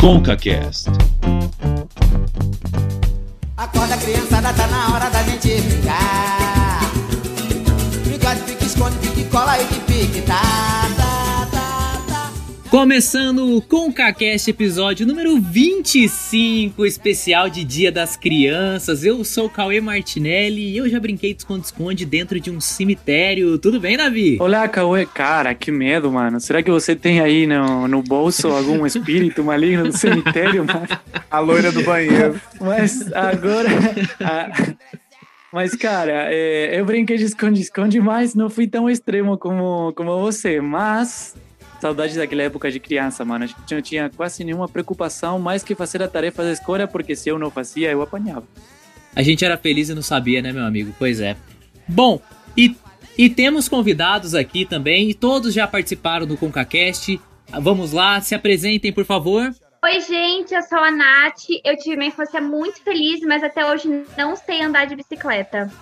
ConcaCast. Acorda criançada, tá na hora da gente brincar. Brincar de pique, esconde, pique, cola e de pique, tá, Começando o ConcaCast episódio número 25, especial de Dia das Crianças. Eu sou o Cauê Martinelli e eu já brinquei de esconde-esconde dentro de um cemitério. Tudo bem, Davi? Olá, Cauê. Cara, que medo, mano. Será que você tem aí no, no bolso algum espírito maligno do cemitério, mano? A loira do banheiro. Mas agora. a- Mas, cara, é, eu brinquei de esconde-esconde, mas não fui tão extremo como, como você. Mas, saudades daquela época de criança, mano. A gente não tinha quase nenhuma preocupação mais que fazer a tarefa da escola, porque se eu não fazia, eu apanhava. A gente era feliz e não sabia, né, meu amigo? Pois é. Bom, e, e temos convidados aqui também, e todos já participaram do ConcaCast. Vamos lá, se apresentem, por favor. Oi, gente, eu sou a Nath. Eu tive uma infância muito feliz, mas até hoje não sei andar de bicicleta.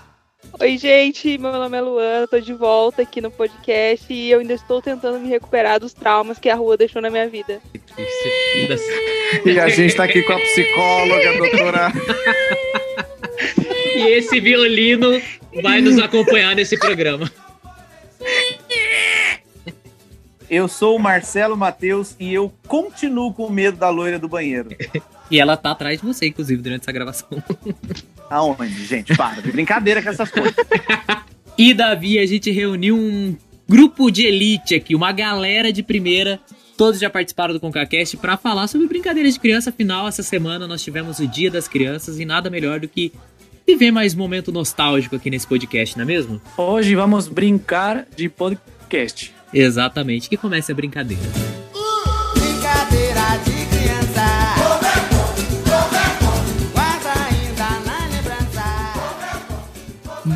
Oi, gente, meu nome é Luana, tô de volta aqui no podcast e eu ainda estou tentando me recuperar dos traumas que a rua deixou na minha vida. E a gente tá aqui com a psicóloga, a doutora. E esse violino vai nos acompanhar nesse programa. Eu sou o Marcelo Matheus e eu continuo com medo da loira do banheiro. E ela tá atrás de você, inclusive, durante essa gravação. Aonde, gente? Para de brincadeira com essas coisas. E, Davi, a gente reuniu um grupo de elite aqui, uma galera de primeira. Todos já participaram do ConcaCast para falar sobre brincadeiras de criança. Afinal, essa semana nós tivemos o Dia das Crianças e nada melhor do que viver mais um momento nostálgico aqui nesse podcast, não é mesmo? Hoje vamos brincar de podcast. Exatamente, que comece a brincadeira. Brincadeira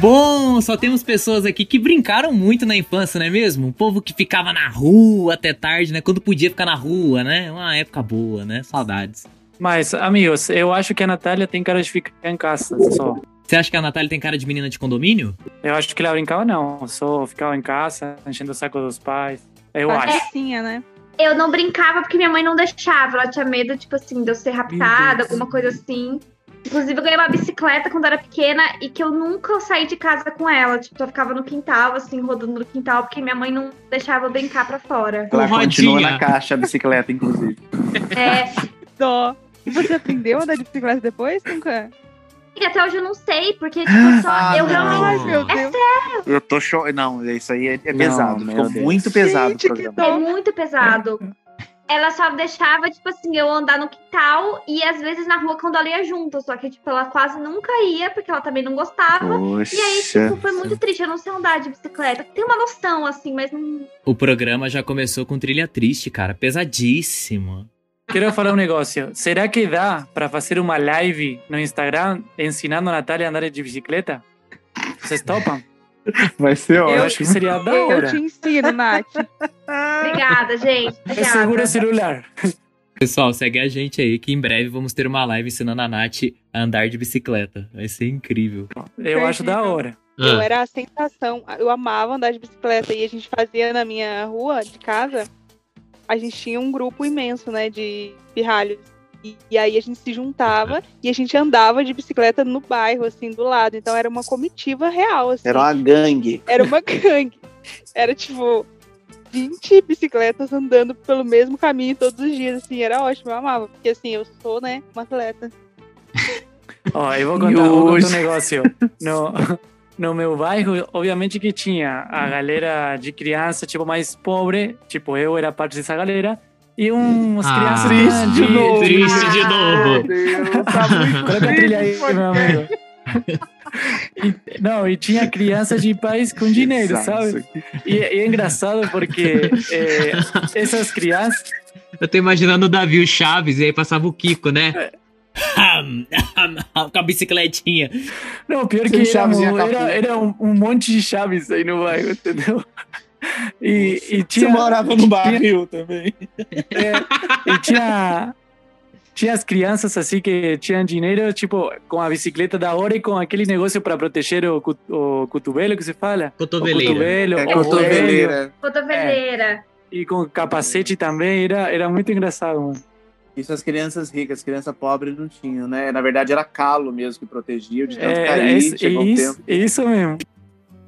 Bom, só temos pessoas aqui que brincaram muito na infância, não é mesmo? O povo que ficava na rua até tarde, né? Quando podia ficar na rua, né? Uma época boa, né? Saudades. Mas, amigos, eu acho que a Natália tem cara de ficar em casa só. Você acha que a Natália tem cara de menina de condomínio? Eu acho que ela brincava, não. Só ficava em casa, enchendo o saco dos pais. Eu acho. Patricinha, né? Eu não brincava porque minha mãe não deixava. Ela tinha medo, tipo assim, de eu ser raptada, alguma coisa assim. Inclusive, eu ganhei uma bicicleta quando eu era pequena e que eu nunca saí de casa com ela. Tipo, eu ficava no quintal, assim, rodando no quintal, porque minha mãe não deixava eu brincar pra fora. Ela rodinha. na caixa a bicicleta, inclusive. É, Dó. E você aprendeu a andar de bicicleta depois? Nunca? e até hoje eu não sei, porque, tipo, eu só. Ah, eu não. realmente. Ai, meu É Deus. Eu tô cho... Não, isso aí é, é Não, pesado. Ficou Deus. muito pesado Gente, o que programa. É muito pesado. Ela só deixava, tipo assim, eu andar no quintal e às vezes na rua quando ela ia junto. Só que, tipo, ela quase nunca ia, porque ela também não gostava. Poxa. E aí, tipo, foi muito triste. Eu não sei andar de bicicleta. Tem uma noção, assim, mas não. O programa já começou com trilha triste, cara. Pesadíssimo. Quero falar um negócio. Será que dá para fazer uma live no Instagram ensinando a Natália a andar de bicicleta? Vocês topam? Vai ser Eu ótimo. acho que seria da Eu hora. te ensino, Nath. Obrigada, gente. Obrigada. o celular. Pessoal, segue a gente aí que em breve vamos ter uma live ensinando a Nath a andar de bicicleta. Vai ser incrível. Eu acho da hora. Eu era a sensação. Eu amava andar de bicicleta e a gente fazia na minha rua de casa. A gente tinha um grupo imenso, né, de pirralhos. E, e aí a gente se juntava e a gente andava de bicicleta no bairro, assim, do lado. Então era uma comitiva real, assim. Era uma gangue. Era uma gangue. Era tipo 20 bicicletas andando pelo mesmo caminho todos os dias, assim, era ótimo, eu amava. Porque assim, eu sou, né, uma atleta. Ó, eu vou contar, vou contar um negócio. No, no meu bairro, obviamente que tinha a galera de criança, tipo, mais pobre. Tipo, eu era parte dessa galera. E umas Ah, crianças Triste de novo. Triste de novo. Meu Deus, tá muito Coloca a trilha aí, meu amigo. E- não, e tinha crianças de pais com dinheiro, sabe? E, e é engraçado porque é, essas crianças. Eu tô imaginando o Davi, o Chaves, e aí passava o Kiko, né? Com a bicicletinha. Não, pior Sem que era, capuz. era um, um monte de chaves aí no bairro, entendeu? E, e Você tinha. morava no barril também. É, e tinha, tinha as crianças assim que tinham dinheiro, tipo, com a bicicleta da hora e com aquele negócio para proteger o, o cotovelo que se fala. Cotoveleira. O cotovelo, É cotoveleira. Cotoveleira. e com capacete também. Era, era muito engraçado, mano. Isso as crianças ricas, as crianças pobres não tinham, né? Na verdade era calo mesmo que protegia, de tanto É, cair, isso, chegou um isso, tempo. isso mesmo.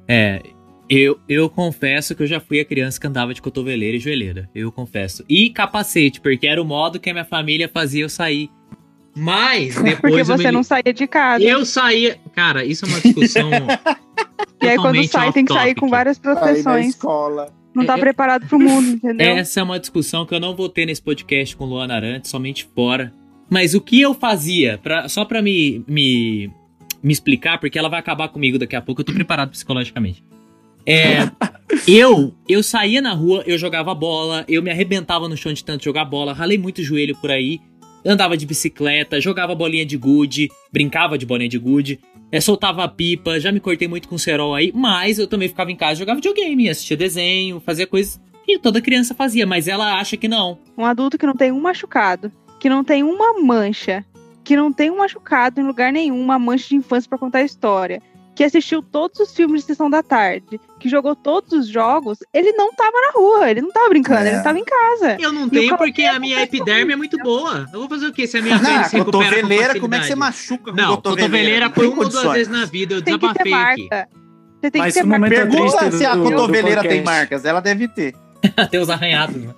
É, eu, eu confesso que eu já fui a criança que andava de cotoveleira e joelheira. Eu confesso. E capacete, porque era o modo que a minha família fazia eu sair. Mas depois Porque eu você me- não saía de casa. Eu saía. Cara, isso é uma discussão. e aí quando sai, tem que sair com várias proteções. escola. Não tá É, é- preparado pro mundo, entendeu? Essa é uma discussão que eu não vou ter nesse podcast com Luana Arantes, somente fora. Mas o que eu fazia, pra, só pra me, me, me explicar, porque ela vai acabar comigo daqui a pouco, eu tô preparado psicologicamente. É, eu, eu saía na rua, eu jogava bola, eu me arrebentava no chão de tanto jogar bola, ralei muito joelho por aí, andava de bicicleta, jogava bolinha de gude, brincava de bolinha de gude, é, soltava pipa, já me cortei muito com cerol aí, mas eu também ficava em casa, jogava videogame, assistia desenho, fazia coisas que toda criança fazia, mas ela acha que não. Um adulto que não tem um machucado, que não tem uma mancha, que não tem um machucado em lugar nenhum, uma mancha de infância pra contar história, que assistiu todos os filmes de sessão da tarde, que jogou todos os jogos, ele não tava na rua, ele não tava brincando, É. ele tava em casa. Eu não E tenho porque a minha epiderme é muito boa. Eu vou fazer o quê se a minha pele se recupera com cotoveleira, como é que você machuca com Não, cotoveleira Não tem uma ou duas vezes na vida, eu Tem que ter desabafei aqui. Você tem Mas que ter um marca. Pergunta se a cotoveleira tem marcas. Ela deve ter. Até os arranhados, né?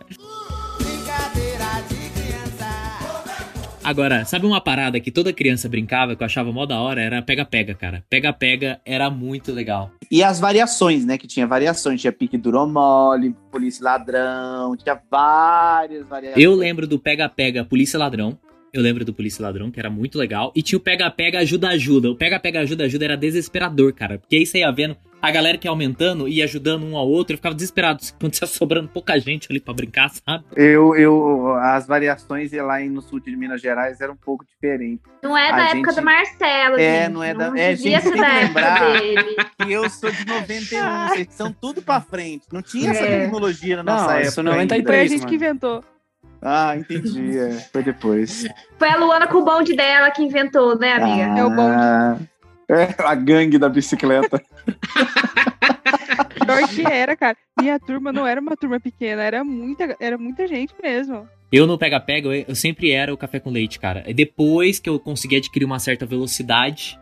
Agora, sabe uma parada que toda criança brincava, que eu achava mó da hora? Era pega-pega, cara. Pega-pega era muito legal. E as variações, né? Que tinha variações. Tinha pique duro mole, polícia ladrão. Tinha várias variações. Eu lembro do pega-pega polícia ladrão. Eu lembro do polícia ladrão, que era muito legal. E tinha o pega-pega ajuda-ajuda. O pega-pega ajuda-ajuda era desesperador, cara. Porque aí você ia vendo a galera que ia aumentando e ajudando um ao outro. Eu ficava desesperado quando tinha sobrando pouca gente ali pra brincar, sabe? Eu, eu, as variações lá em- no sul de Minas Gerais eram um pouco diferentes. Não é A da época gente- do Marcelo, É, gente. não é da- Não é, gente, tem que época lembrar. dele. E eu sou de 91, vocês são tudo pra frente. Não tinha essa É. tecnologia na Não, nossa eu época. sou ainda. 93. Foi a gente mano. que inventou. Ah, entendi. é. Foi depois. Foi a Luana com o bonde dela que inventou, né, amiga? É o bonde. É a gangue da bicicleta. Pior que era, cara. Minha turma não era uma turma pequena, era muita, era muita gente mesmo. Eu no pega-pega, eu, eu sempre era o café com leite, cara. E depois que eu consegui adquirir uma certa velocidade,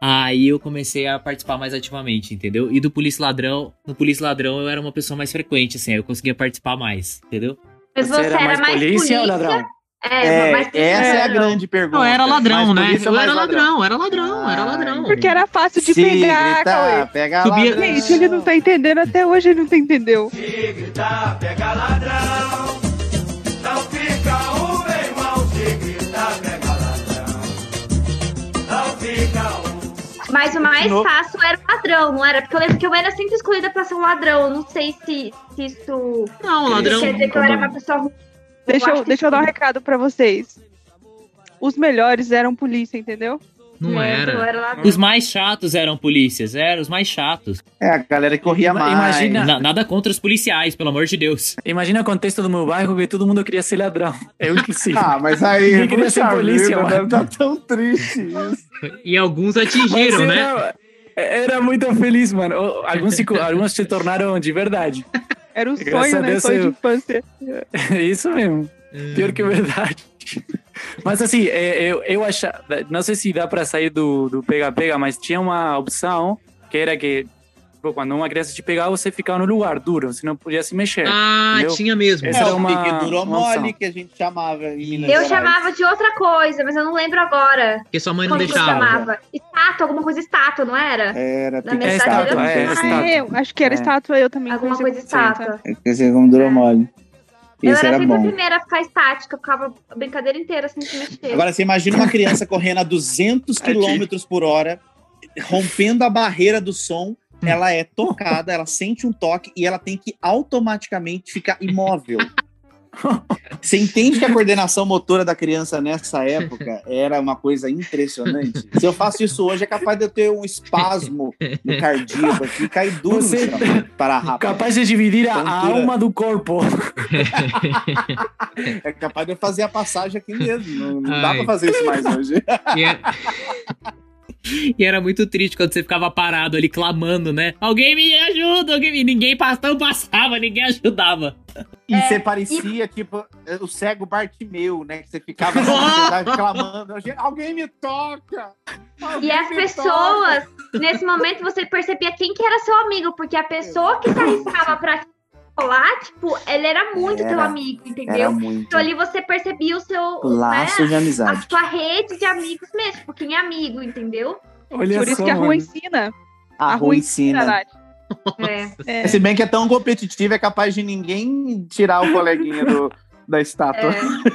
aí eu comecei a participar mais ativamente, entendeu? E do Polícia Ladrão, no Polícia Ladrão eu era uma pessoa mais frequente, assim, aí eu conseguia participar mais, entendeu? Mas Você era mais polícia ou ladrão? É, É, essa é a ladrão. grande pergunta. Não, era ladrão, né? Eu mais era ladrão, era ladrão, era Ah, ladrão. Porque era fácil de Se pegar, gritar, Cauê. pega Subia- ladrão. Gente, ele não tá entendendo até hoje, ele não tá entendeu. Se gritar, pega ladrão. Não fica um, meu irmão. Se gritar, pega ladrão. Não fica um. Mas o mais No- fácil era o ladrão, não era? Porque eu lembro que eu era sempre escolhida pra ser um ladrão. Eu não sei se, se isso Não, ladrão. quer dizer que eu era uma pessoa ruim. Deixa eu, deixa eu dar um recado pra vocês. Os melhores eram polícia, entendeu? Não Eu era. era ladrão. Os mais chatos eram polícias, eram os mais chatos. É, a galera que corria mais. imagina- Na- nada contra os policiais, pelo amor de Deus. Imagina o contexto do meu bairro que todo mundo queria ser ladrão. Eu inclusive. Ah, mas aí, Ninguém queria ser polícia, vida, mano. Tá tão triste isso. E alguns Mas atingiram, né? era, era muito feliz, mano. Alguns se, alguns se tornaram de verdade. Era o Graças sonho, né? Sonho de eu- infância. É isso mesmo. Pior que verdade. Mas assim, é, eu, eu achava. Não sei se dá pra sair do do pega-pega, mas tinha uma opção que era que pô, quando uma criança te pegava, você ficava no lugar duro, você não podia se mexer. Ah, Entendeu? tinha mesmo. Essa é era o uma- pique duro uma mole que a gente chamava em Minas Eu Gerais. chamava de outra coisa, mas eu não lembro agora. Porque sua mãe não eu deixava. chamava? Estátua, alguma coisa estátua, não era? Era Na pique minha É era estátua, muito é, estátua. Ah, eu acho que era É. estátua, eu também Alguma coisa estátua. Quer dizer, como duro mole. Eu Esse era era sempre a bom. primeira a ficar estática, eu ficava a brincadeira inteira sem se mexer. Agora, você imagina uma criança correndo a 200 Aqui. km por hora, rompendo a barreira do som, ela é tocada, ela sente um toque e ela tem que automaticamente ficar imóvel. Você entende que a coordenação motora da criança nessa época era uma coisa impressionante? Se eu faço isso hoje, é capaz de eu ter um espasmo no cardíaco aqui, cair duro no Você- chão. Para rápido. Capaz de dividir a, Tontura. alma do corpo. É capaz de eu fazer a passagem aqui mesmo. Não, não dá pra fazer isso mais hoje. E era... e era muito triste quando você ficava parado ali clamando, né? Alguém me ajuda, alguém me... Ninguém passava, não passava, ninguém ajudava. E É, você parecia, tipo, o cego Bartimeu, né? Que você ficava na sociedade clamando, "Gente, alguém me toca! E Alguém as me pessoas, nesse momento, você percebia quem que era seu amigo, porque a pessoa que se arriscava pra colar, tipo, ele era muito Era. teu amigo, toca!" entendeu? Muito Então ali você percebia o seu, laço né, de a amizade. sua rede de amigos mesmo, tipo, quem é amigo, entendeu? Olha Por isso só, que a rua mano. ensina. A rua ensina. Nath. É, É. Se bem que é tão competitivo, é capaz de ninguém tirar o coleguinha do, da estátua.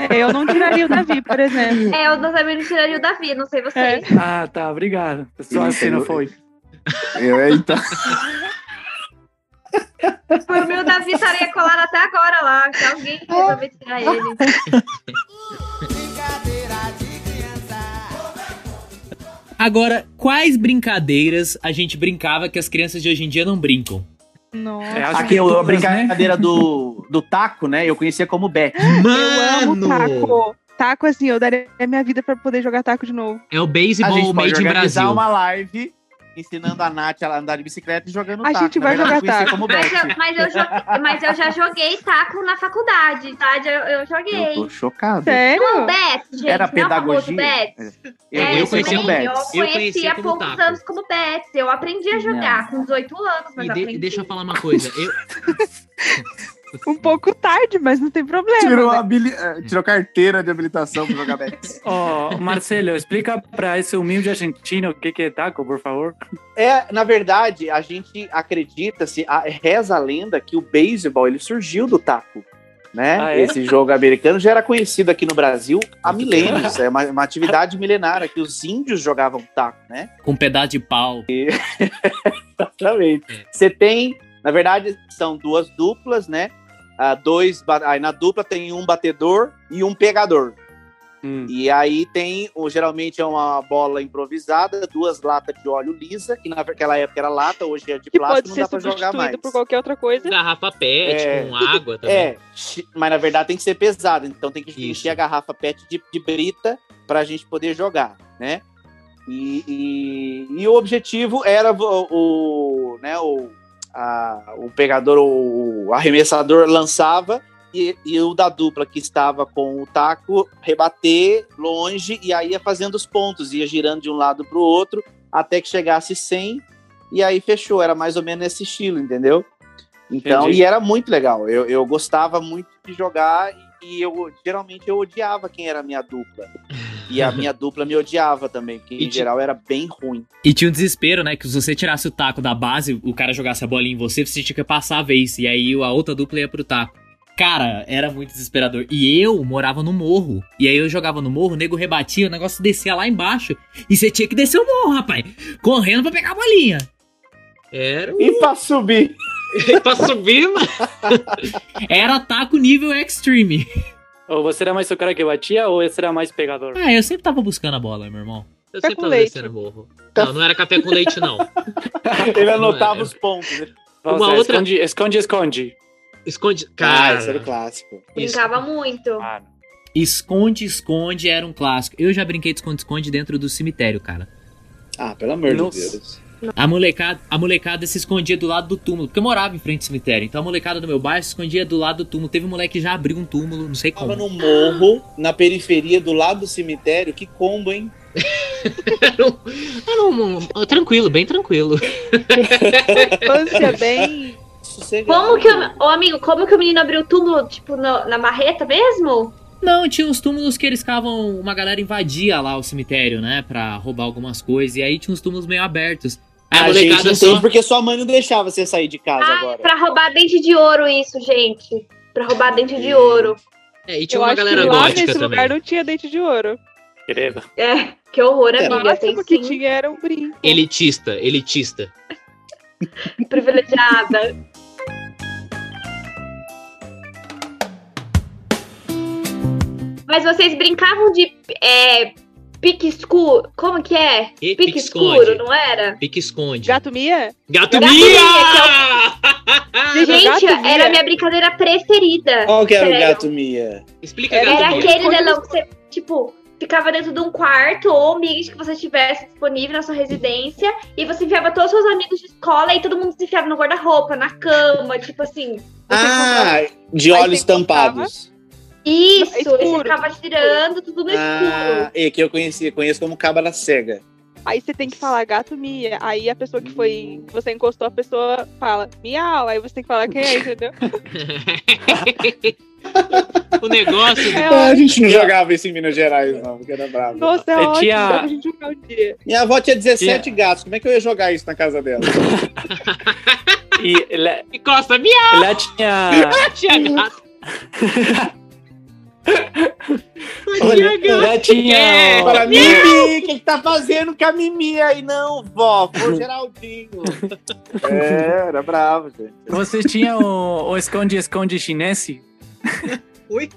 é. É, eu não tiraria o Davi, por exemplo. É, eu também não tiraria o Davi, não sei vocês. Ah, tá, obrigado. Só Isso, assim não eu- É. foi. Eu, então. Por mim, o Davi estaria colado até agora lá, se alguém resolver tirar ele. Brincadeira de criança. Agora, quais brincadeiras a gente brincava que as crianças de hoje em dia não brincam? Nossa. É, Aqui a né? brincadeira do, do taco, né? Eu conhecia como bet. Eu amo taco. Taco, assim, eu daria a minha vida pra poder jogar taco de novo. É o A baseball gente pode made in organizar Brasil. uma live ensinando a Nath a andar de bicicleta e jogando A taco. gente Na vai verdade, jogar como Mas eu, mas, eu mas eu já joguei taco na faculdade, tá? Eu, eu joguei. Eu tô chocado. Sério? Não, Bet, gente. Era não é o famoso pedagogia? Bet. Eu, É, eu conhecia conhecia como também, bet. Eu conhecia há poucos taco. anos como Bet. Eu aprendi a jogar com 18 anos, mas E, de- aprendi. deixa eu falar uma coisa. Eu, Um pouco tarde, mas não tem problema. Tirou, né? habili- eh, tirou carteira de habilitação pra jogar bet. Ó, Marcelo, explica pra esse humilde argentino o que, que é taco, por favor. É, na verdade, a gente acredita-se, a- reza a lenda que o beisebol ele surgiu do taco. Né? Ah, é? Esse jogo americano já era conhecido aqui no Brasil há milênios. É uma, uma atividade milenária que os índios jogavam taco, né? com um pedaço de pau. Exatamente. Você tem, na verdade, são duas duplas, né? Ah, dois, aí na dupla tem um batedor e um pegador. Hum. E aí tem, geralmente é uma bola improvisada, duas latas de óleo lisa, que naquela época era lata, hoje é de Que plástico, pode não dá pra jogar mais. por qualquer outra coisa. Garrafa pet É. com água também. É, mas na verdade tem que ser pesado, então tem que Isso. encher a garrafa PET de, de brita pra gente poder jogar, né? E, e, e o objetivo era o, o, né, o, a- o pegador, o arremessador lançava e, e o da dupla que estava com o taco rebater longe e aí ia fazendo os pontos, ia girando de um lado para o outro até que chegasse 100 e aí fechou. Era mais ou menos nesse estilo, entendeu? Então, Entendi. e era muito legal. Eu, eu gostava muito de jogar e eu geralmente eu odiava quem era a minha dupla. E a minha dupla me odiava também, porque E em geral era bem ruim. E tinha um desespero, né? Que se você tirasse o taco da base, o cara jogasse a bolinha em você, você tinha que passar a vez. E aí a outra dupla ia pro taco. Cara, era muito desesperador. E eu morava no morro. E aí eu jogava no morro, o nego rebatia, o negócio descia lá embaixo. E você tinha que descer o morro, rapaz. Correndo pra pegar a bolinha. Era E pra subir, pra subir, mano. Era taco nível extreme. Ou você era mais o cara que batia ou você era mais pegador? Ah, eu sempre tava buscando a bola, meu irmão. Eu Café sempre com tava leite. descendo morro. Não, não era café com leite, não. ele anotava os pontos. né? Nossa, Uma outra- esconde, esconde, esconde. Esconde. Ah, Cara, esse era o clássico. Brincava muito. Ah, Esconde, esconde era um clássico. Eu já brinquei de esconde, esconde dentro do cemitério, cara. Ah, pelo amor Nossa. de Deus. A molecada, a molecada se escondia do lado do túmulo, porque eu morava em frente ao cemitério. Então a molecada do meu bairro se escondia do lado do túmulo. Teve um moleque que já abriu um túmulo, não sei Tava como. no morro, na periferia, do lado do cemitério. Que combo, hein? era um, era um- um- tranquilo, bem tranquilo. Infância bem. Sossegado. Como que o, ô, amigo, como que o menino abriu o túmulo, tipo, no- na marreta mesmo? Não, tinha uns túmulos que eles ficavam. Uma galera invadia lá o cemitério, né? Pra roubar algumas coisas. E aí tinha uns túmulos meio abertos. A A gente entende só. porque sua mãe não deixava você sair de casa Ah, agora. pra roubar dente de ouro isso, gente. Pra roubar dente de ouro. É, e tinha Eu uma acho galera que lá gótica nesse também. lugar não tinha dente de ouro. querido. É, que horror, É, O amiga. Tem máximo que sim. tinha era um brinco. Elitista, elitista. Privilegiada. Mas vocês brincavam de é, pique escuro. Como que é? E Pique pique escuro, não era? Pique esconde. Gato Mia? Gato Gato Mia! Gente, gato era a minha brincadeira preferida. Qual que era o gato Mia? Explica Era Gato Era Mia. aquele Esconde- leilão que você, tipo, ficava dentro de um quarto ou ambiente que você tivesse disponível na sua residência e você enfiava todos os seus amigos de escola e todo mundo se enfiava no guarda-roupa, na cama, tipo assim. Ah, de Aí olhos tampados. Isso, É e você escuro, ficava tirando tudo no Ah, escuro. e que eu conheci, conheço como cabra cega. Aí você tem que falar gato mia. Aí a pessoa que foi. Você encostou, a pessoa fala miau. Aí você tem que falar quem é, entendeu? o negócio. É, Ah, a gente não jogava isso em Minas Gerais, não, porque era bravo. Nossa, é ótimo. Dá pra gente jogar um dia. Minha avó tinha 17 gatos, como é que eu ia jogar isso na casa dela? E lá, E Costa, miau, lá tinha. tinha gato. Olha, gato. lá tinha. Para Mimi, o que, que tá fazendo com a Mimi aí? Não, vó, foi o Geraldinho. É, era bravo, gente. Vocês tinham o, o esconde-esconde chinês?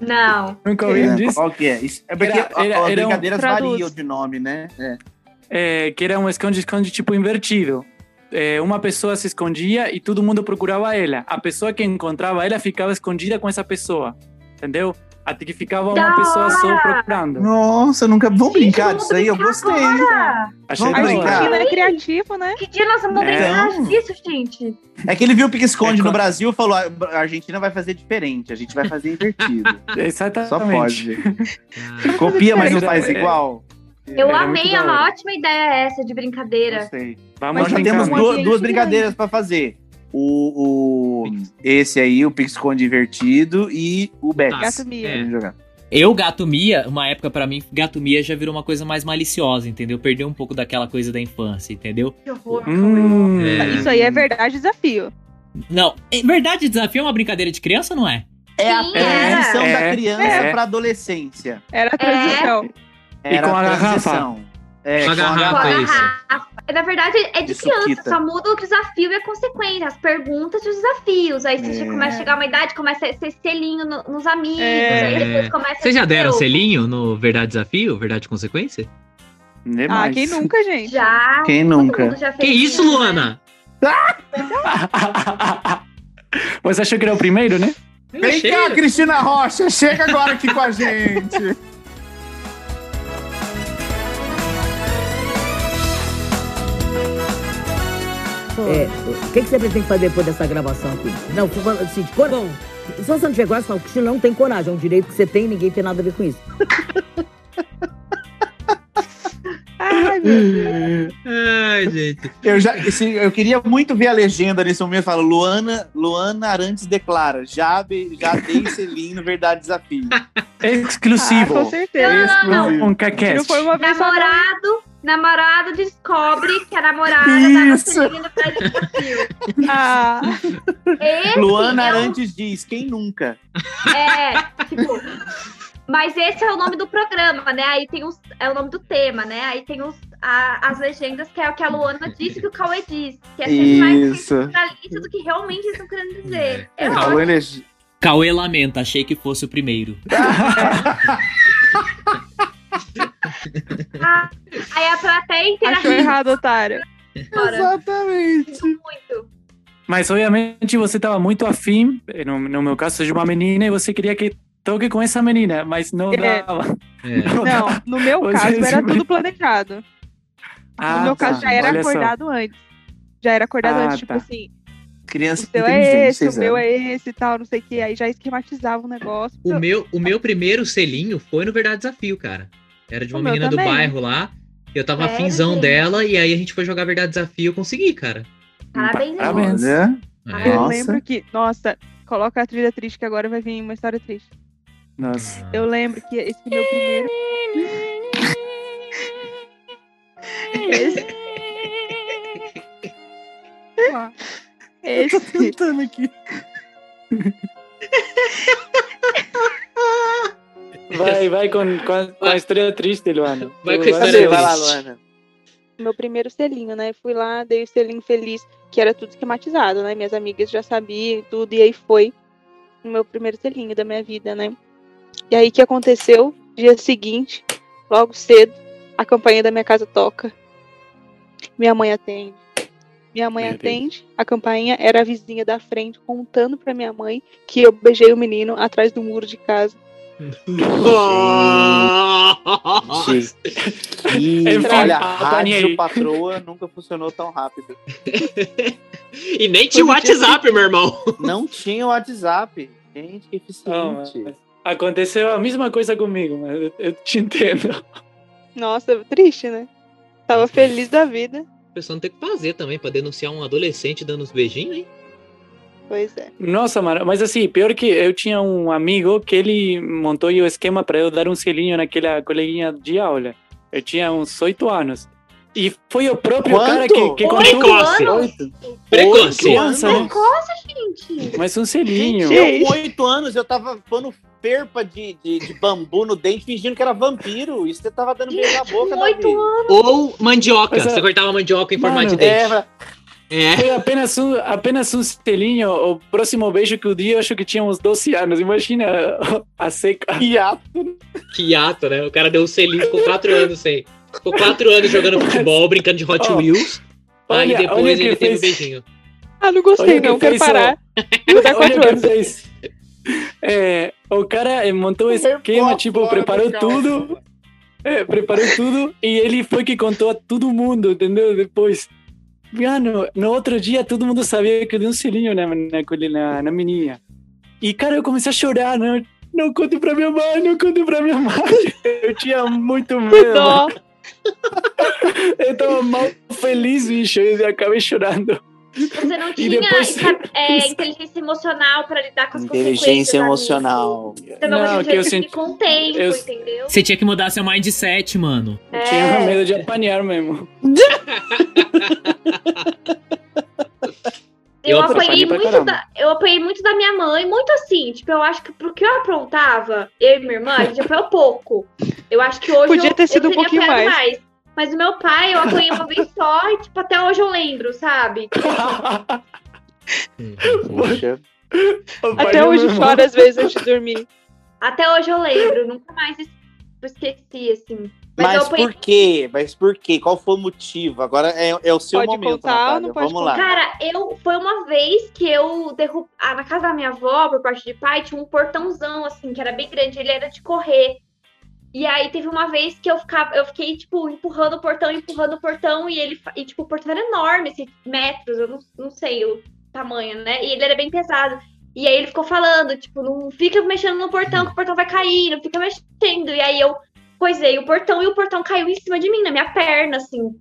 Não. Nunca ouviram É, disso? qual que é? Isso- é porque Era- era- as era um- brincadeiras Traduz. variam de nome, né? É. É, que era um esconde-esconde tipo invertido. É, uma pessoa se escondia e todo mundo procurava ela. A pessoa que encontrava ela ficava escondida com essa pessoa. Entendeu? Até que ficava Da uma pessoa só hora! procurando. Nossa, nunca. Vamos brincar disso aí, eu gostei. agora. Achei Vamos brincar. Argentina é criativo, né? Que dia nós vamos É. brincar Então. disso, gente? É que ele viu o pique-esconde É, no Brasil e falou: "Ah, a Argentina vai fazer diferente, a gente vai fazer invertido. Exatamente. Só pode. Ah, Copia, mas não faz É. igual. Eu Era amei, é uma ótima ideia essa de brincadeira. Gostei. Vamos Nós já temos duas, duas brincadeiras pra fazer. O, o- esse aí, o pique-esconde invertido e o Bex. Tá. Gato Mia. É. Eu, Gato Mia, uma época pra mim, Gato Mia já virou uma coisa mais maliciosa, entendeu? Perdeu um pouco daquela coisa da infância, entendeu? Que horror. Hum, É. Isso aí é verdade desafio. Não, é verdade, desafio é uma brincadeira de criança ou não é? É a transição é. da criança É. pra adolescência. Era a transição. Era com a garrafa. É, Com a Com a garrafa. Isso. garrafa. Na verdade, é de De criança, suquita. só muda o desafio e a consequência, as perguntas e os desafios. Aí você É. começa a chegar a uma idade, começa a ser selinho no- nos amigos, É. aí depois começa Vocês já deram selinho no Verdade Desafio? Verdade Consequência? É Ah, mais. quem nunca, gente? Já. Quem nunca? já Que isso, né? Luana? Você achou que era o primeiro, né? Vem cá, Cristina Rocha, chega agora aqui com a gente. É, o que, que você pretende fazer depois dessa gravação aqui? Não, falando assim, de cor... Bom, se você não tiver coragem, fala, o Cristina não tem coragem, é um direito que você tem ninguém tem nada a ver com isso. Ai, meu Deus. Ai, gente. Eu, já, esse- eu queria muito ver a legenda nesse momento. Fala, Luana, Luana Arantes declara, já, be- já dei selinho Verdade Desafio. Exclusivo. Ah, com certeza. Exclusivo. Um Se não caquete. foi uma vez só, não. Namorado, namorado descobre que a namorada tava Isso. seguindo pra desafio. Ah, Esse Luana é Arantes diz, quem nunca? É, tipo. Mas esse é o nome do programa, né? Aí tem os. É o nome do tema, né? Aí tem os, a- as legendas, que é o que a Luana disse e que o Cauê disse. Que é sempre mais Isso. realista do que realmente eles estão querendo dizer. É, em leg- Cauê lamenta, achei que fosse o primeiro. Ah, aí a plateia inteira achou errado, otário. Exatamente. Muito. Mas obviamente você estava muito afim, no, no meu caso, de uma menina e você queria que toque com essa menina, mas não É. dava. É. Não dava. No meu Você caso era tudo planejado. Ah, no meu tá. caso já era Olha só. acordado antes. Já era acordado Ah, antes, tipo tá. assim, o Criança seu inteligente, é esse, o meu é esse e tal, não sei o que. Aí já esquematizava o negócio. O meu, o meu primeiro selinho foi no Verdade Desafio, cara. Era de uma O menina do bairro lá. Eu tava Sério, afinzão gente? dela e aí a gente foi jogar Verdade Desafio e eu consegui, cara. Parabéns, Parabéns. É. Eu Nossa. lembro que, nossa, coloca a trilha triste que agora vai vir uma história triste. Nossa. Eu lembro que esse meu primeiro. Esse. Esse. cantando aqui. Vai, vai com, com, a, com a história triste, Luana. Vai com a história Cadê? triste. Vai lá, Luana. meu primeiro selinho, né? Fui lá, dei o selinho feliz, que era tudo esquematizado, né? Minhas amigas já sabiam e tudo, e aí foi o meu primeiro selinho da minha vida, né? E aí o que aconteceu? Dia seguinte, logo cedo, a campainha da minha casa toca. Minha mãe atende. Minha mãe Meu Deus. atende, a campainha era a vizinha da frente contando pra minha mãe que eu beijei o menino atrás do muro de casa. E olha, a rádio patroa nunca funcionou tão rápido. E nem tinha o WhatsApp, meu irmão. Não tinha WhatsApp. Gente, que Não, eficiente. mas aconteceu a mesma coisa comigo, mas eu, te entendo. Nossa, triste, né? Tava feliz da vida. A pessoa não tem o que fazer também pra denunciar um adolescente dando uns beijinhos, hein? Pois é. Nossa, mano, mas assim, pior que eu tinha um amigo que ele montou o esquema para eu dar um selinho naquela coleguinha de aula. Eu tinha uns oito anos. E foi o próprio Quanto? cara que, que Oito contou. Precoce. anos? Precoce. Criança, né? Precoce, gente. Mas um selinho. Gente, Eu, com oito anos, eu tava pondo ferpa de, de, de bambu no dente, fingindo que era vampiro. Isso você tava dando beijo na boca, oito anos. Ou mandioca. Mas, é- Você cortava mandioca em formato de dente. É, É. Foi apenas um, apenas um selinho. O próximo beijo que eu dei, eu acho que tinha uns 12 anos. Imagina a seca. hiato. Que ato, né? O cara deu um selinho, ficou quatro anos sem. Ficou quatro anos jogando futebol, brincando de Hot Ó, Wheels. aí olha- depois olha ele que teve fez- um beijinho. Ah, não Olha gostei, o que não. Quero fez, parar. Vou dar Olha quatro o que anos. fez. É, o cara eh, montou o esquema, tipo, preparou tudo. É, preparou tudo e ele foi que contou a todo mundo, entendeu? Depois. Mano, no outro dia todo mundo sabia que eu dei um selinho na, na, na, na menina. E, cara, eu comecei a chorar, não, não conte pra minha mãe, não conte pra minha mãe. Eu tinha muito medo. Eu tava mal feliz, bicho, e acabei chorando. Você não E tinha é, inteligência emocional pra lidar com as Inteligência emocional. Você não, Não, que eu senti... com o tempo, eu- entendeu? Você tinha que mudar seu mindset, mano. Eu tinha É. medo de apanhar mesmo. Eu Eu apanhei muito da, eu apanhei muito da minha mãe, muito assim, tipo, eu acho que pro que eu aprontava, eu e minha irmã, a gente apanhou pouco. Eu acho que hoje Podia eu, ter sido eu um pouquinho apanhado mais. Mas o meu pai, eu apanhei uma vez só e, tipo, até hoje eu lembro, sabe? Poxa. Até hoje chora às vezes antes de dormir. Até hoje eu lembro, nunca mais es- esqueci, assim. Mas, Mas apanhei. por quê? Mas por quê? Qual foi o motivo? Agora é, é o seu Pode momento, contar Natália. não pode Vamos lá. Cara, eu foi uma vez que eu derrub... ah, na casa da minha avó, por parte de pai, tinha um portãozão assim, que era bem grande, ele era de correr. E aí teve uma vez que eu ficava, eu fiquei tipo empurrando o portão, empurrando o portão e ele e tipo o portão era enorme, assim, metros, eu não, não sei o tamanho, né? E ele era bem pesado. E aí ele ficou falando, tipo, não fica mexendo no portão, que o portão vai cair, não fica mexendo. E aí eu coisei o portão e o portão caiu em cima de mim, na minha perna, assim.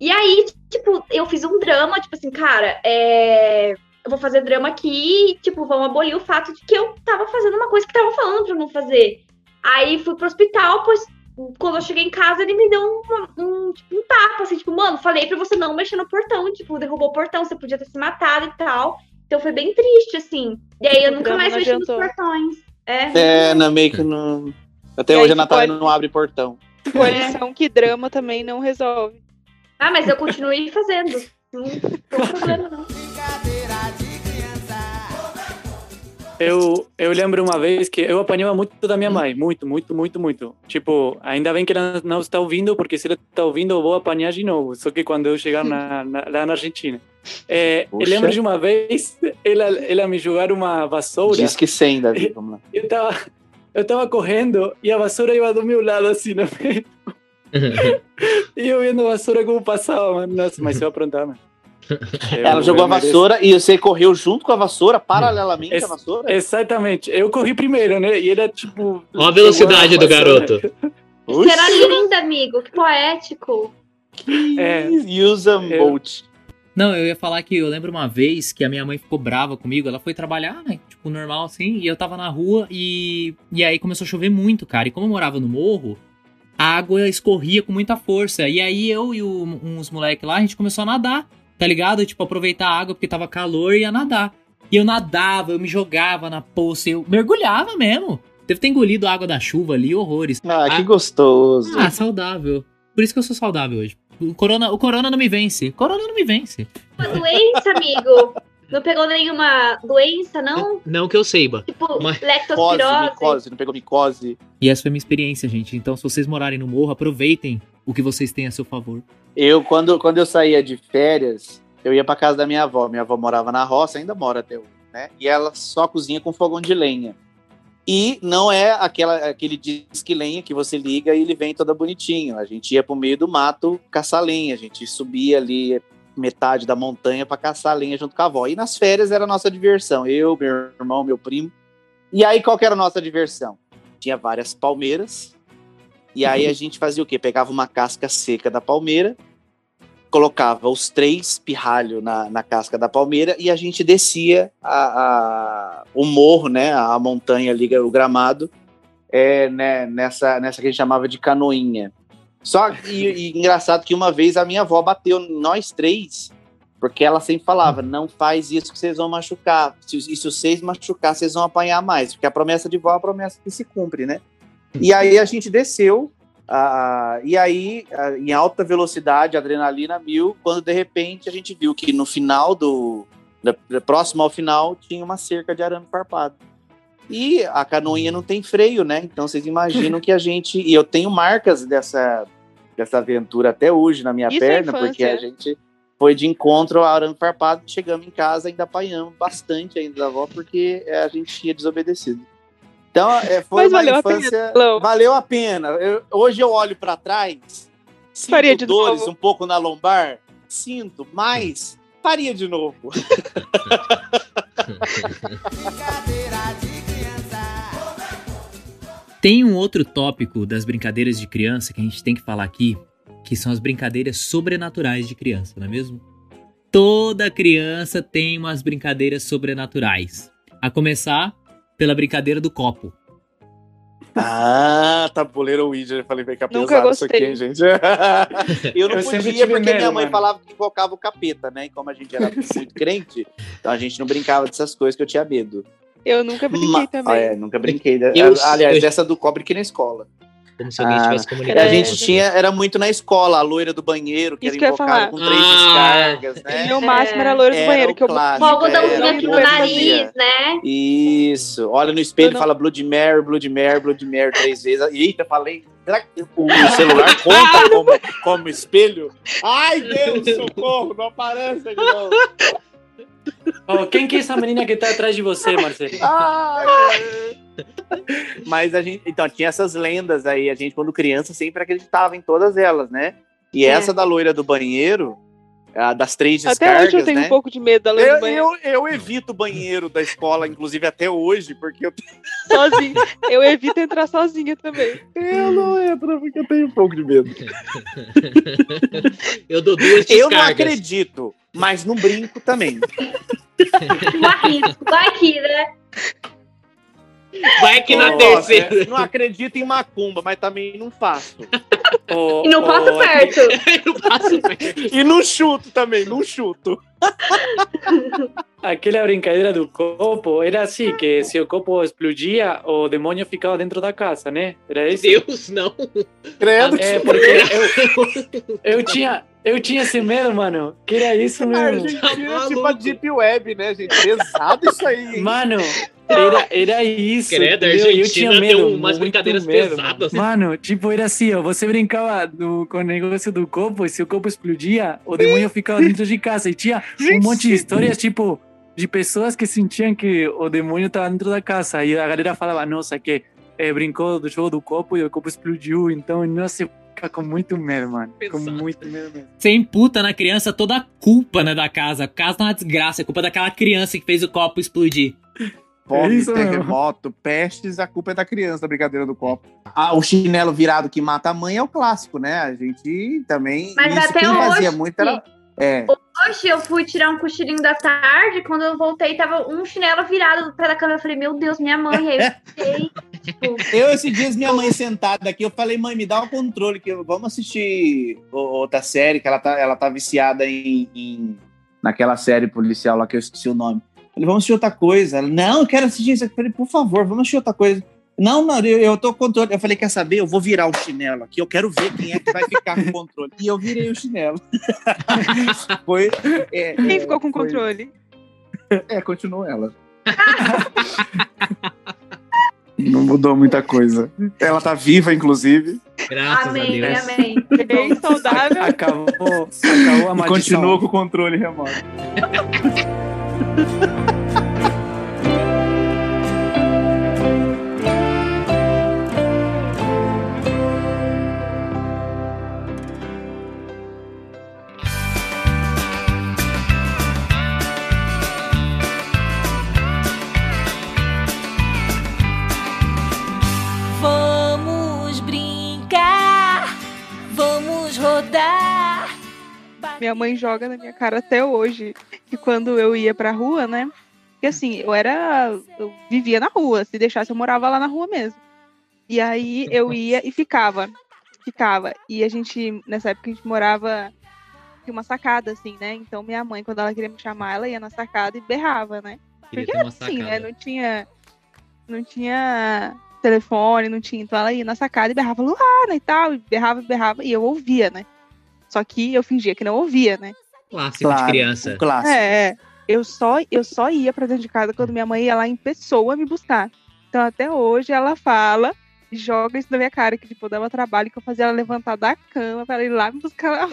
E aí, tipo, eu fiz um drama, tipo assim, cara, é... eu vou fazer drama aqui tipo, vamos abolir o fato de que eu tava fazendo uma coisa que tava falando pra não fazer. Aí fui pro hospital, pois quando eu cheguei em casa, ele me deu um, um, tipo, um tapa, assim, tipo, mano, falei pra você não mexer no portão, tipo, derrubou o portão, você podia ter se matado e tal. Então foi bem triste, assim. E aí eu O nunca mais não mexi nos portões. É. É, na meio que não. Até E hoje a Natália pode- não abre portão. Com a lição que drama também não resolve. Ah, mas eu continuei fazendo. Não tem problema, não. Eu, eu lembro uma vez que eu apanhava muito da minha mãe, muito, muito, muito, muito. Tipo, ainda bem que ela não está ouvindo, porque se ela está ouvindo, eu vou apanhar de novo. Só que quando eu chegar na, na- lá na Argentina. É, eu lembro de uma vez, ela, ela me jogar uma vassoura. Diz que sem, Davi. Vamos lá. Eu tava, eu tava correndo e a vassoura ia do meu lado, assim, no meio. E eu vendo a vassoura como passava, mano. Nossa, mas eu aprontava, mano. Eu- Ela jogou a mereço. vassoura e você correu junto com a vassoura, paralelamente à vassoura? Exatamente. Eu corri primeiro, né? E ele, tipo... Ó a velocidade do garoto. Era lindo, amigo. Que poético. É. Usa Eu- Bolt. Não, eu ia falar que eu lembro uma vez que a minha mãe ficou brava comigo. Ela foi trabalhar, né? Tipo, normal assim. E eu tava na rua e. E aí começou a chover muito, cara. E como eu morava no morro, a água escorria com muita força. E aí eu e o- uns moleques lá, a gente começou a nadar, tá ligado? Tipo, aproveitar a água porque tava calor e ia nadar. E eu nadava, eu me jogava na poça, eu mergulhava mesmo. Deve ter engolido a água da chuva ali, horrores. Ah, que Ah. gostoso. Ah, saudável. Por isso que eu sou saudável hoje. O corona, o corona não me vence. Corona não me vence. Uma doença, amigo. Não pegou nenhuma doença, não? Não que eu saiba. Tipo, Mas- Micose, não pegou micose. E essa foi a minha experiência, gente. Então, se vocês morarem no morro, aproveitem o que vocês têm a seu favor. Eu, quando, quando eu saía de férias, eu ia pra casa da minha avó. Minha avó morava na roça, ainda mora até hoje, né? E ela só cozinha com fogão de lenha. E não é aquela, aquele disque lenha que você liga e ele vem todo bonitinho. A gente ia pro meio do mato caçar lenha. A gente subia ali metade da montanha para caçar lenha junto com a avó. E nas férias era a nossa diversão. Eu, meu irmão, meu primo. E aí, qual era a nossa diversão? Tinha várias palmeiras. E aí a gente fazia o quê? Pegava uma casca seca da palmeira, colocava os três pirralhos na, na casca da palmeira e a gente descia a, a- o morro, né? A montanha ali, o gramado, é, né, nessa, nessa que a gente chamava de canoinha. Só e, e engraçado que uma vez a minha avó bateu nós três, porque ela sempre falava: não faz isso que vocês vão machucar. Se, e se vocês machucar, vocês vão apanhar mais. Porque a promessa de vó é a promessa que se cumpre, né? E aí a gente desceu, ah, e aí, em alta velocidade, adrenalina mil, quando de repente a gente viu que no final do. próximo ao final, tinha uma cerca de arame farpado. E a canoinha não tem freio, né? Então vocês imaginam que a gente. E eu tenho marcas dessa, dessa aventura até hoje na minha Isso é perna, infância. porque a gente foi de encontro ao arame farpado, chegamos em casa ainda apanhamos bastante ainda da avó, porque eh, a gente tinha desobedecido. Então, é, foi Mas uma valeu a pena, infância. Valeu a pena. Eu- hoje eu olho para trás, sinto Faria de dores novo. um pouco na lombar, sinto, mas faria de novo. Brincadeira de. Tem um outro tópico das brincadeiras de criança que a gente tem que falar aqui, que são as brincadeiras sobrenaturais de criança, não é mesmo? Toda criança tem umas brincadeiras sobrenaturais. A começar pela brincadeira do copo. Ah, tabuleiro Ouija. Eu falei, vem cá, Nunca pesado isso aqui, gostei. hein, gente. eu não Eu podia, porque minha medo, mãe mano. falava que invocava o capeta, né? E como a gente era muito crente, então a gente não brincava dessas coisas que eu tinha medo. Eu nunca brinquei Ma- também. Ah, é, nunca brinquei. Eu- Aliás, eu- essa do cobre aqui na escola. Como se alguém Ah, tivesse A comunicado. É. gente tinha, era muito na escola, a loira do banheiro, que Isso era que invocada falar. com três Ah. descargas, O né? meu máximo era loiro do Era banheiro, o que eu clássico. Com algodãozinho aqui no nariz, né? Isso. Olha no espelho e não- fala Blood Mary, Blood Mary, Blood Mary três vezes. Eita, falei. Será que o celular conta como, como espelho? Ai, Deus, socorro, não aparece de novo. Oh, quem que é essa menina que tá atrás de você, Marcelo? Ai. Mas a gente, então, tinha essas lendas aí. A gente, quando criança, sempre acreditava em todas elas, né? E É. essa da loira do banheiro, a das três Até descargas, hoje eu tenho né? um pouco de medo da loira do Eu, banheiro eu, eu evito o banheiro da escola, inclusive até hoje, porque eu, sozinha. Eu evito entrar sozinha também. eu não entro, porque eu tenho um pouco de medo. Eu dou duas Eu não descargas. acredito, mas não brinco também. Não arrisco. Vai aqui, né? Vai que na Ó, terceira. é, Não acredito em macumba, mas também não faço. Oh, E não oh, perto. Eu não passo perto. E não chuto também, não chuto. Aquela brincadeira do copo era assim, que se o copo explodia, o demônio ficava dentro da casa, né? Era isso? Deus, não. Credo. É, porque eu, eu, tinha, eu tinha esse medo, mano, que era isso mesmo. Argentina é tipo a. Deep Web, né, gente? Pesado isso aí, hein? Mano, era, era isso. Credo? Eu tinha tem medo, umas brincadeiras medo, pesadas. Mano, tipo, era assim, ó, você brincava do, com o negócio do copo, e se o copo explodia, o demônio ficava dentro de casa. E tinha um monte de histórias, tipo, de pessoas que sentiam que o demônio estava dentro da casa. E a galera falava, nossa, que eh, brincou do jogo do copo e o copo explodiu. Então, nossa, fica com muito medo, mano. Com Pesado. muito medo mesmo. Você imputa na criança toda a culpa, né, da casa. A casa tá uma desgraça, é culpa daquela criança que fez o copo explodir. Fome, É mesmo. terremoto, pestes, a culpa é da criança, da brincadeira do copo. Ah, o chinelo virado que mata a mãe é o clássico, né? A gente também. Mas isso até quem fazia hoje- muito era. É. Hoje eu fui tirar um cochilinho da tarde, quando eu voltei, tava um chinelo virado do pé da cama. Eu falei, meu Deus, minha mãe. Aí eu fiquei, Eu, esses dias, minha mãe sentada aqui, eu falei, mãe, me dá o controle, que eu- vamos assistir outra série, que ela tá, ela tá viciada em, em- naquela série policial lá que eu esqueci o nome. Eu falei, vamos assistir outra coisa. Ela, não, eu quero assistir isso. Eu falei, por favor, vamos assistir outra coisa. Não, não, eu, eu tô com controle. Eu falei, quer saber? Eu vou virar o chinelo aqui, eu quero ver quem é que vai ficar com o controle. E eu virei o chinelo. Foi. é, Quem é, ficou com foi- controle? É, continuou ela. Não mudou muita coisa. Ela tá viva, inclusive. Graças amém, a Deus. amém. Bem saudável. Acabou, acabou a E maldição. continuou com o controle remoto. Minha mãe joga na minha cara até hoje. Que quando eu ia pra rua, né? Porque assim, eu era. Eu vivia na rua. Se deixasse, eu morava lá na rua mesmo. E aí eu ia e ficava. Ficava. E a gente, nessa época, a gente morava tinha uma sacada, assim, né? Então minha mãe, quando ela queria me chamar, ela ia na sacada e berrava, né? Queria Porque ter uma assim, né? Não tinha. Não tinha telefone, não tinha. Então ela ia na sacada e berrava Luana e tal. E berrava, berrava. E eu ouvia, né? Só que eu fingia que não ouvia, né? Clássico de criança. clássico. É, é. eu só, eu só ia pra dentro de casa quando minha mãe ia lá em pessoa me buscar. Então até hoje ela fala, joga isso na minha cara, que tipo, dava trabalho que eu fazia ela levantar da cama pra ela ir lá me buscar na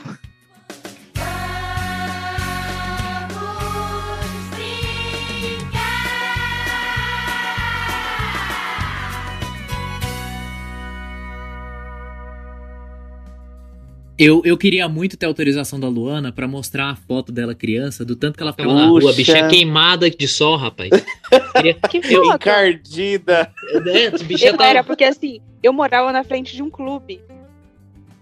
Eu, eu queria muito ter autorização da Luana pra mostrar a foto dela criança, do tanto que ela ficava na rua. Bicha é queimada de sol, rapaz. Queria- Que Eu-? Encardida. É, bicho Eu tá- era, porque assim, eu morava na frente de um clube.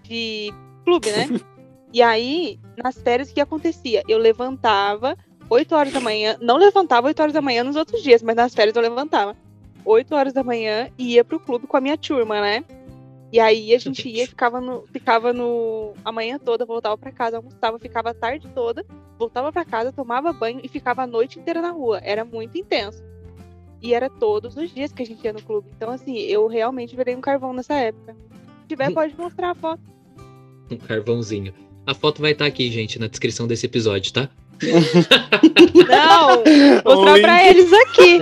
De clube, né? E aí, nas férias, o que acontecia? Eu levantava 8 horas da manhã, não levantava 8 horas da manhã nos outros dias, mas nas férias eu levantava 8 horas da manhã e ia pro clube com a minha turma, né? E aí a gente ia ficava no, ficava no a manhã toda, voltava pra casa, almoçava, ficava a tarde toda, voltava pra casa, tomava banho e ficava a noite inteira na rua. Era muito intenso. E era todos os dias que a gente ia no clube. Então, assim, eu realmente virei um carvão nessa época. Se tiver, pode mostrar a foto. Um carvãozinho. A foto vai estar aqui, gente, na descrição desse episódio, tá? Não! Mostrar pra eles aqui.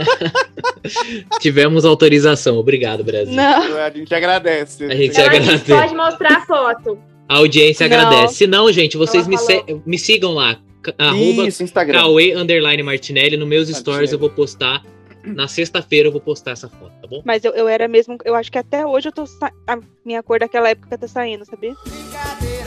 Tivemos autorização. Obrigado, Brasil. Não. A gente agradece. A gente agradece. pode mostrar a foto. A audiência Não. agradece. Se não, gente, vocês me, se- me sigam lá. Arroba Isso, Instagram. Cauê Underline Martinelli. No meus stories Martinelli. eu vou postar. Na sexta-feira eu vou postar essa foto, tá bom? Mas eu, eu era mesmo. Eu acho que até hoje eu tô. A minha cor daquela época tá saindo, sabia? Brincadeira.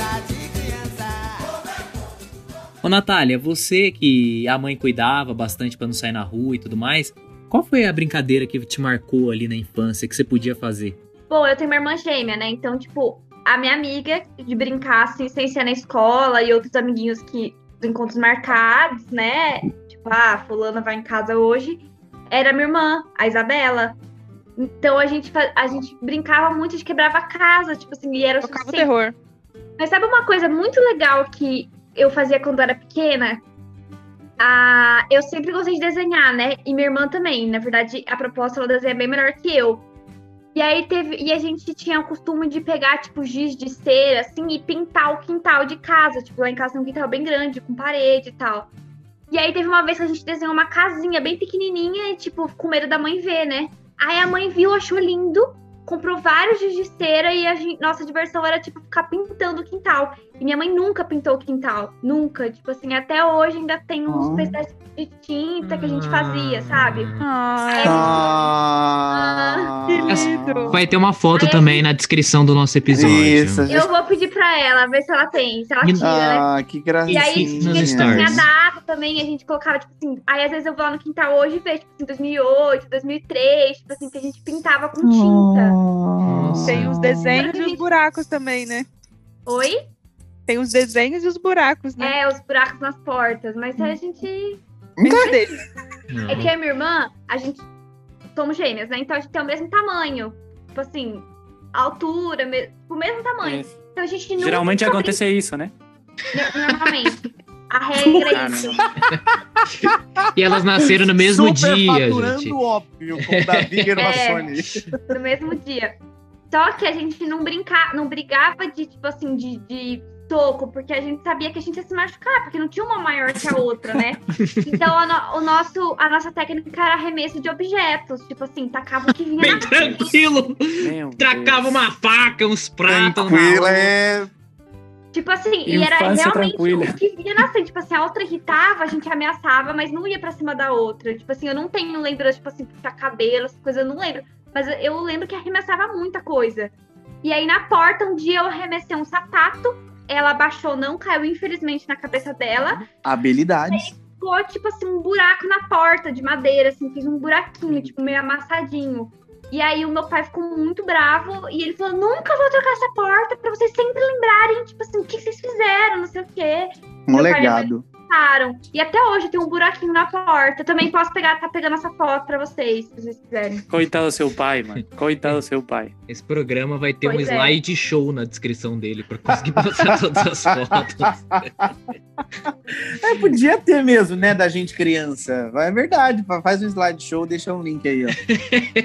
Ô, Natália, você que a mãe cuidava bastante pra não sair na rua e tudo mais, qual foi a brincadeira que te marcou ali na infância que você podia fazer? Bom, eu tenho uma irmã gêmea, né? Então, tipo, a minha amiga de brincar assim, sem ser na escola e outros amiguinhos que encontros marcados, né? Tipo, ah, fulana vai em casa hoje. Era minha irmã, a Isabela. Então a gente, a gente brincava muito, a gente quebrava a casa, tipo assim, e era o Tocava o terror. Mas sabe uma coisa muito legal que eu fazia quando era pequena? Ah, eu sempre gostei de desenhar, né? E minha irmã também. Na verdade, a proposta ela desenha bem melhor que eu. E aí teve. E a gente tinha o costume de pegar, tipo, giz de cera, assim, e pintar o quintal de casa. Tipo, lá em casa tem um quintal bem grande, com parede e tal. E aí teve uma vez que a gente desenhou uma casinha bem pequenininha e, tipo, com medo da mãe ver, né? Aí a mãe viu, achou lindo, comprou vários giz de cera e a gente- nossa diversão era, tipo, ficar pintando o quintal. E minha mãe nunca pintou o quintal. Nunca. Tipo assim, até hoje ainda tem uns Ah. pedaços de tinta que a gente fazia, sabe? Ai, Ah, que lindo. Vai ter uma foto Aí- também na descrição do nosso episódio. Isso. Eu vou pedir pra ela, ver se ela tem, se ela tira, né? Ah, que gracinha. E aí Isso, tinha, tipo assim, a data também, a gente colocava, tipo assim, aí às vezes eu vou lá no quintal hoje e vejo, tipo assim, 2008, 2003, tipo assim, que a gente pintava com tinta. Nossa. Tem os desenhos e os buracos também, né? Oi? Tem os desenhos e os buracos, né? É, os buracos nas portas, mas a gente... É que a minha irmã, a gente somos gêmeas, né? Então a gente tem o mesmo tamanho. Tipo assim, a altura, me... o mesmo tamanho. É, Então a gente nunca geralmente fica acontecer isso, né? Normalmente. A regra é isso. E elas nasceram no mesmo Super dia, gente. óbvio, como Davi e É. Sony. no mesmo dia. Só que a gente não brinca, não brigava de, tipo assim, de, de soco, porque a gente sabia que a gente ia se machucar, porque não tinha uma maior que a outra, né? Então a, no- o nosso, a nossa técnica era arremesso de objetos. Tipo assim, tacava o que vinha Bem tranquilo. Tracava uma faca, uns pratos. Tranquilo, é. Tipo assim, e era Infância realmente tranquila. o que vinha na frente. Tipo assim, a outra irritava, a gente ameaçava, mas não ia pra cima da outra. Tipo assim, eu não tenho lembrança, tipo assim, puxar cabelo, essas coisas, eu não lembro. Mas eu lembro que arremessava muita coisa. E aí na porta, um dia eu arremessei um sapato, ela baixou, não caiu, infelizmente, na cabeça dela. Habilidades. Ficou, tipo assim, um buraco na porta de madeira, assim, fez um buraquinho, uhum. tipo, meio amassadinho. E aí o meu pai ficou muito bravo e ele falou: nunca vou trocar essa porta pra vocês sempre lembrarem, tipo assim, o que vocês fizeram, não sei o quê mãe legado. E até hoje tem um buraquinho na porta. Também posso pegar, tá pegando essa foto pra vocês, se vocês quiserem. Coitado do seu pai, mano. Coitado do seu pai. Esse programa vai ter um Pois é. slide show na descrição dele pra conseguir botar todas as fotos. É, podia ter mesmo, né, da gente criança. É verdade, fa- faz um slideshow, deixa um link aí, ó.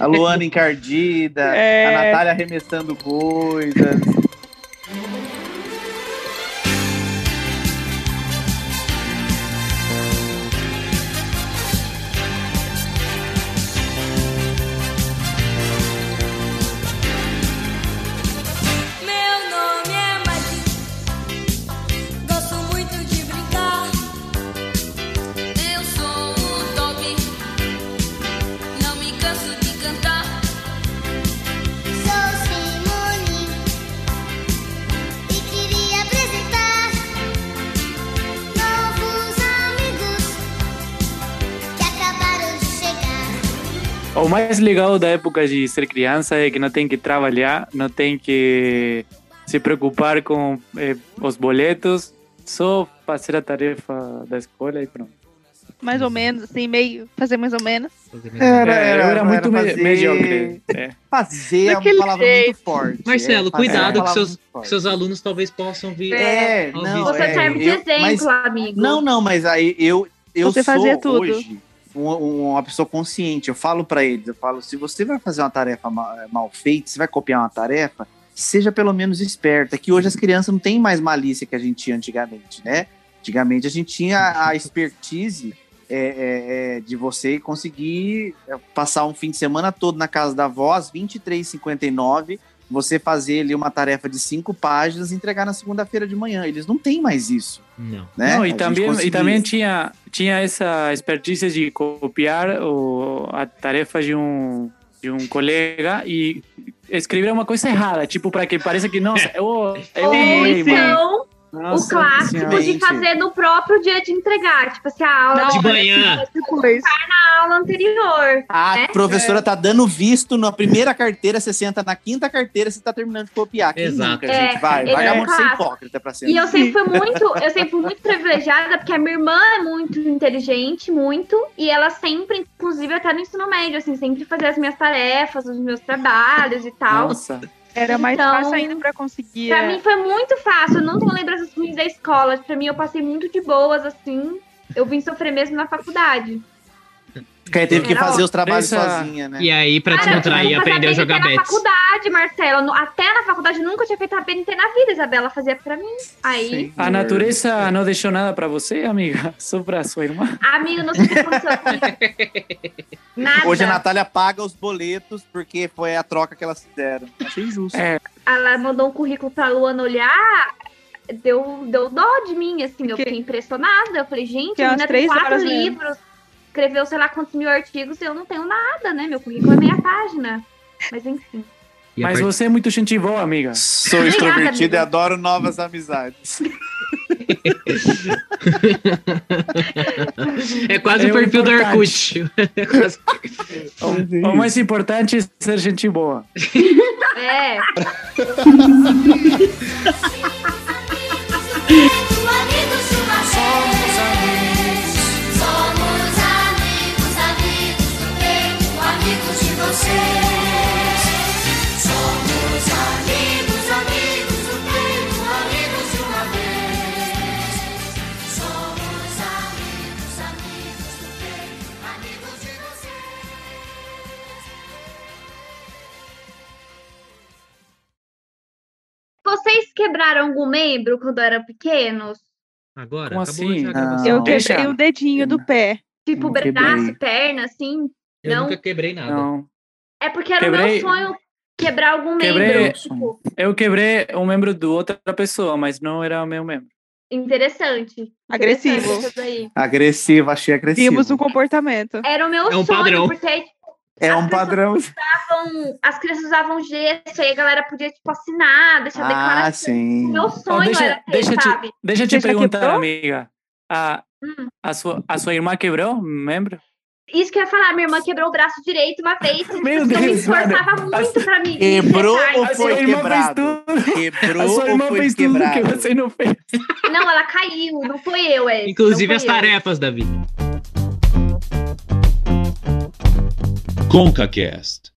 A Luana encardida, É. a Natália arremessando coisas. Mais legal da época de ser criança é que não tem que trabalhar, não tem que se preocupar com eh, os boletos, só fazer a tarefa da escola e pronto. Mais ou menos, assim, meio. Fazer mais ou menos. Era, É, era, era muito me- fazer- mediocre. É. Fazer é uma palavra jeito. muito forte. Marcelo, é, fazer é cuidado que seus, seus alunos talvez possam vir. É, não. Você é, serve de exemplo, mas- amigo. Não, não, mas aí eu, eu Você sou fazia tudo. hoje um- uma pessoa consciente. Eu falo pra eles, eu falo, se você vai fazer uma tarefa ma- mal feita, se vai copiar uma tarefa, seja pelo menos esperta. Que hoje as crianças não têm mais malícia que a gente tinha antigamente, né? Antigamente a gente tinha a expertise é, é, de você conseguir passar um fim de semana todo na casa da avó, às 23h59, você fazer ali uma tarefa de cinco páginas e entregar na segunda-feira de manhã. Eles não têm mais isso, Não. né? Não, e também, e conseguia. também tinha, tinha essa expertise de copiar o, a tarefa de um, de um colega e escrever uma coisa errada, tipo, para que pareça que, nossa, eu, eu Ou errei, então, o Nossa clássico Senhora. de fazer no próprio dia de entregar. Tipo assim, a aula De manhã. Depois. na aula anterior. A né? professora tá dando visto na primeira carteira, você senta na quinta carteira, você tá terminando de copiar. Quem Exato. nunca, É, gente? Vai, vagabundo é o ser hipócrita pra ser. E eu sempre fui muito, eu sempre fui muito privilegiada, porque a minha irmã é muito inteligente, muito, e ela sempre, inclusive até no ensino médio, assim, sempre fazia as minhas tarefas, os meus trabalhos e tal. Nossa. Era mais Então, fácil ainda pra conseguir. Pra é, mim foi muito fácil, eu não tenho lembranças ruins da escola. Pra mim, eu passei muito de boas, assim. Eu vim sofrer mesmo na faculdade. Porque aí teve que fazer os trabalhos Essa- sozinha, né? E aí, pra Cara, descontrair, eu aprendeu a jogar BNT na faculdade, Marcelo. No- Até na faculdade nunca tinha feito a BNT na vida, Isabela fazia pra mim. Aí, Sim. A natureza não deixou nada para você, amiga? Só para sua irmã? amigo, não sei o que aconteceu comigo. Hoje a Natália paga os boletos porque foi a troca que elas fizeram. Achei injusto. É. Ela mandou um currículo pra Luana olhar, deu, deu dó de mim, assim, eu Que- fiquei impressionada. Eu falei, gente, Que a umas menina tem três quatro mesmo. Escreveu sei lá quantos mil artigos e eu não tenho nada, né? Meu currículo é meia página. Mas enfim. E Mas part- você é muito gente boa, amiga. Sou Obrigada, extrovertido e adoro novas amizades. É quase É o perfil do. Orkut. É quase- O, o mais importante é ser gente boa. É, vocês. Somos amigos, amigos do peito, amigos de uma vez. Somos amigos, amigos do peito, amigos de vocês. vocês quebraram algum membro quando eram pequenos? Agora, Como assim? Ah. Eu quebrei o dedinho do pé. Tipo, braço, perna, assim? Eu não. nunca quebrei nada. Não. É porque era o Quebrei- meu sonho quebrar algum Quebrei- membro. Tipo, Eu quebrei um membro de outra pessoa, mas não era o meu membro. interessante. Agressivo. Interessante. Agressivo, achei agressivo. Tínhamos um comportamento. Era o meu É um sonho, padrão. porque É um padrão. usavam- as crianças usavam gesso, aí a galera podia, tipo, assinar, deixar Ah, declaração. O sim. meu sonho deixa- era ter, deixa eu te- sabe? Deixa eu te já perguntar, quebrou? amiga. A, Hum. a, sua, a sua irmã quebrou membro? Isso que eu ia falar, minha irmã quebrou o braço direito uma vez, Meu Meu eu me Deus, esforçava mano. muito pra mim. Quebrou ou A foi sua irmã quebrado? fez tudo. Quebrou A sua irmã ou foi fez tudo quebrado? que você não fez. Não, ela caiu, não foi eu, é. Inclusive as foi eu. tarefas, Davi. ConcaCast.